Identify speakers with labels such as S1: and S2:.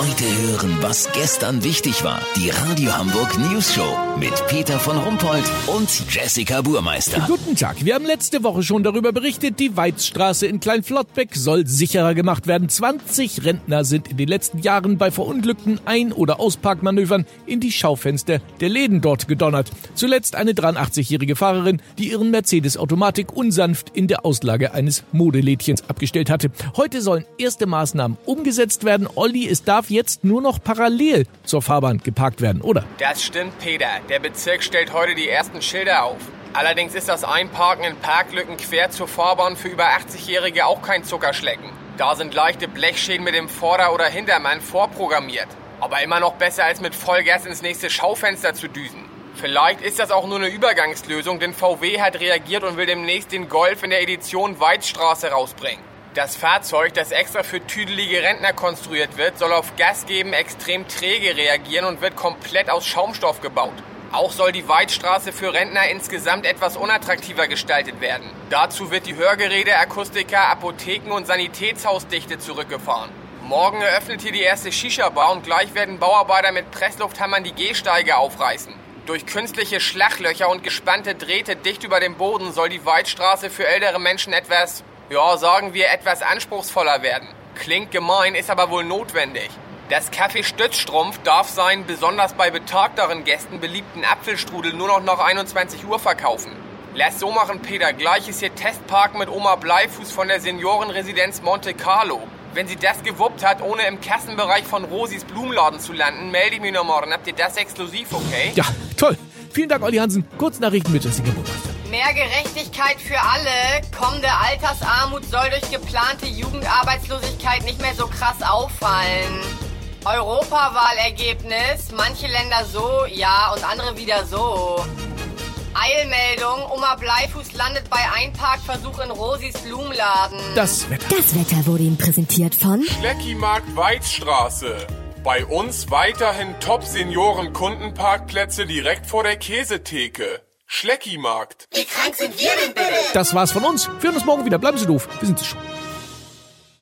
S1: Heute hören, was gestern wichtig war. Die Radio Hamburg News Show mit Peter von Rumpold und Jessica Burmeister.
S2: Guten Tag. Wir haben letzte Woche schon darüber berichtet, die Weizstraße in Kleinflottbeck soll sicherer gemacht werden. 20 Rentner sind in den letzten Jahren bei verunglückten Ein- oder Ausparkmanövern in die Schaufenster der Läden dort gedonnert. Zuletzt eine 83-jährige Fahrerin, die ihren Mercedes-Automatik unsanft in der Auslage eines Modelädchens abgestellt hatte. Heute sollen erste Maßnahmen umgesetzt werden. Olli, es darf jetzt nur noch parallel zur Fahrbahn geparkt werden, oder?
S3: Das stimmt, Peter. Der Bezirk stellt heute die ersten Schilder auf. Allerdings ist das Einparken in Parklücken quer zur Fahrbahn für über 80-Jährige auch kein Zuckerschlecken. Da sind leichte Blechschäden mit dem Vorder- oder Hintermann vorprogrammiert. Aber immer noch besser als mit Vollgas ins nächste Schaufenster zu düsen. Vielleicht ist das auch nur eine Übergangslösung, denn VW hat reagiert und will demnächst den Golf in der Edition Weizstraße rausbringen. Das Fahrzeug, das extra für tüdelige Rentner konstruiert wird, soll auf Gas geben extrem träge reagieren und wird komplett aus Schaumstoff gebaut. Auch soll die Weitstraße für Rentner insgesamt etwas unattraktiver gestaltet werden. Dazu wird die Hörgeräte, Akustiker, Apotheken und Sanitätshausdichte zurückgefahren. Morgen eröffnet hier die erste Shisha-Bar und gleich werden Bauarbeiter mit Presslufthammern die Gehsteige aufreißen. Durch künstliche Schlachlöcher und gespannte Drähte dicht über dem Boden soll die Weitstraße für ältere Menschen etwas, ja, sagen wir, etwas anspruchsvoller werden. Klingt gemein, ist aber wohl notwendig. Das Café Stützstrumpf darf seinen besonders bei betagteren Gästen beliebten Apfelstrudel nur noch nach 21 Uhr verkaufen. Lass so machen, Peter. Gleich ist hier Testpark mit Oma Bleifuß von der Seniorenresidenz Monte Carlo. Wenn sie das gewuppt hat, ohne im Kassenbereich von Rosis Blumenladen zu landen, melde ich mich noch morgen. Habt ihr das exklusiv, okay?
S2: Ja, toll. Vielen Dank, Olli Hansen. Kurznachrichten mit Jessica Burmeister.
S4: Mehr Gerechtigkeit für alle. Kommende Altersarmut soll durch geplante Jugendarbeitslosigkeit nicht mehr so krass auffallen. Europawahlergebnis. Manche Länder so, ja, und andere wieder so. Eilmeldung. Oma Bleifuß landet bei Einparkversuch in Rosis Blumenladen.
S2: Das Wetter.
S5: Das Wetter wurde Ihnen präsentiert von
S6: Schleckimarkt Weizstraße. Bei uns weiterhin Top-Senioren-Kundenparkplätze direkt vor der Käsetheke. Schleckimarkt.
S2: Das war's von uns. Wir hören uns morgen wieder. Bleiben Sie doof. Wir sind.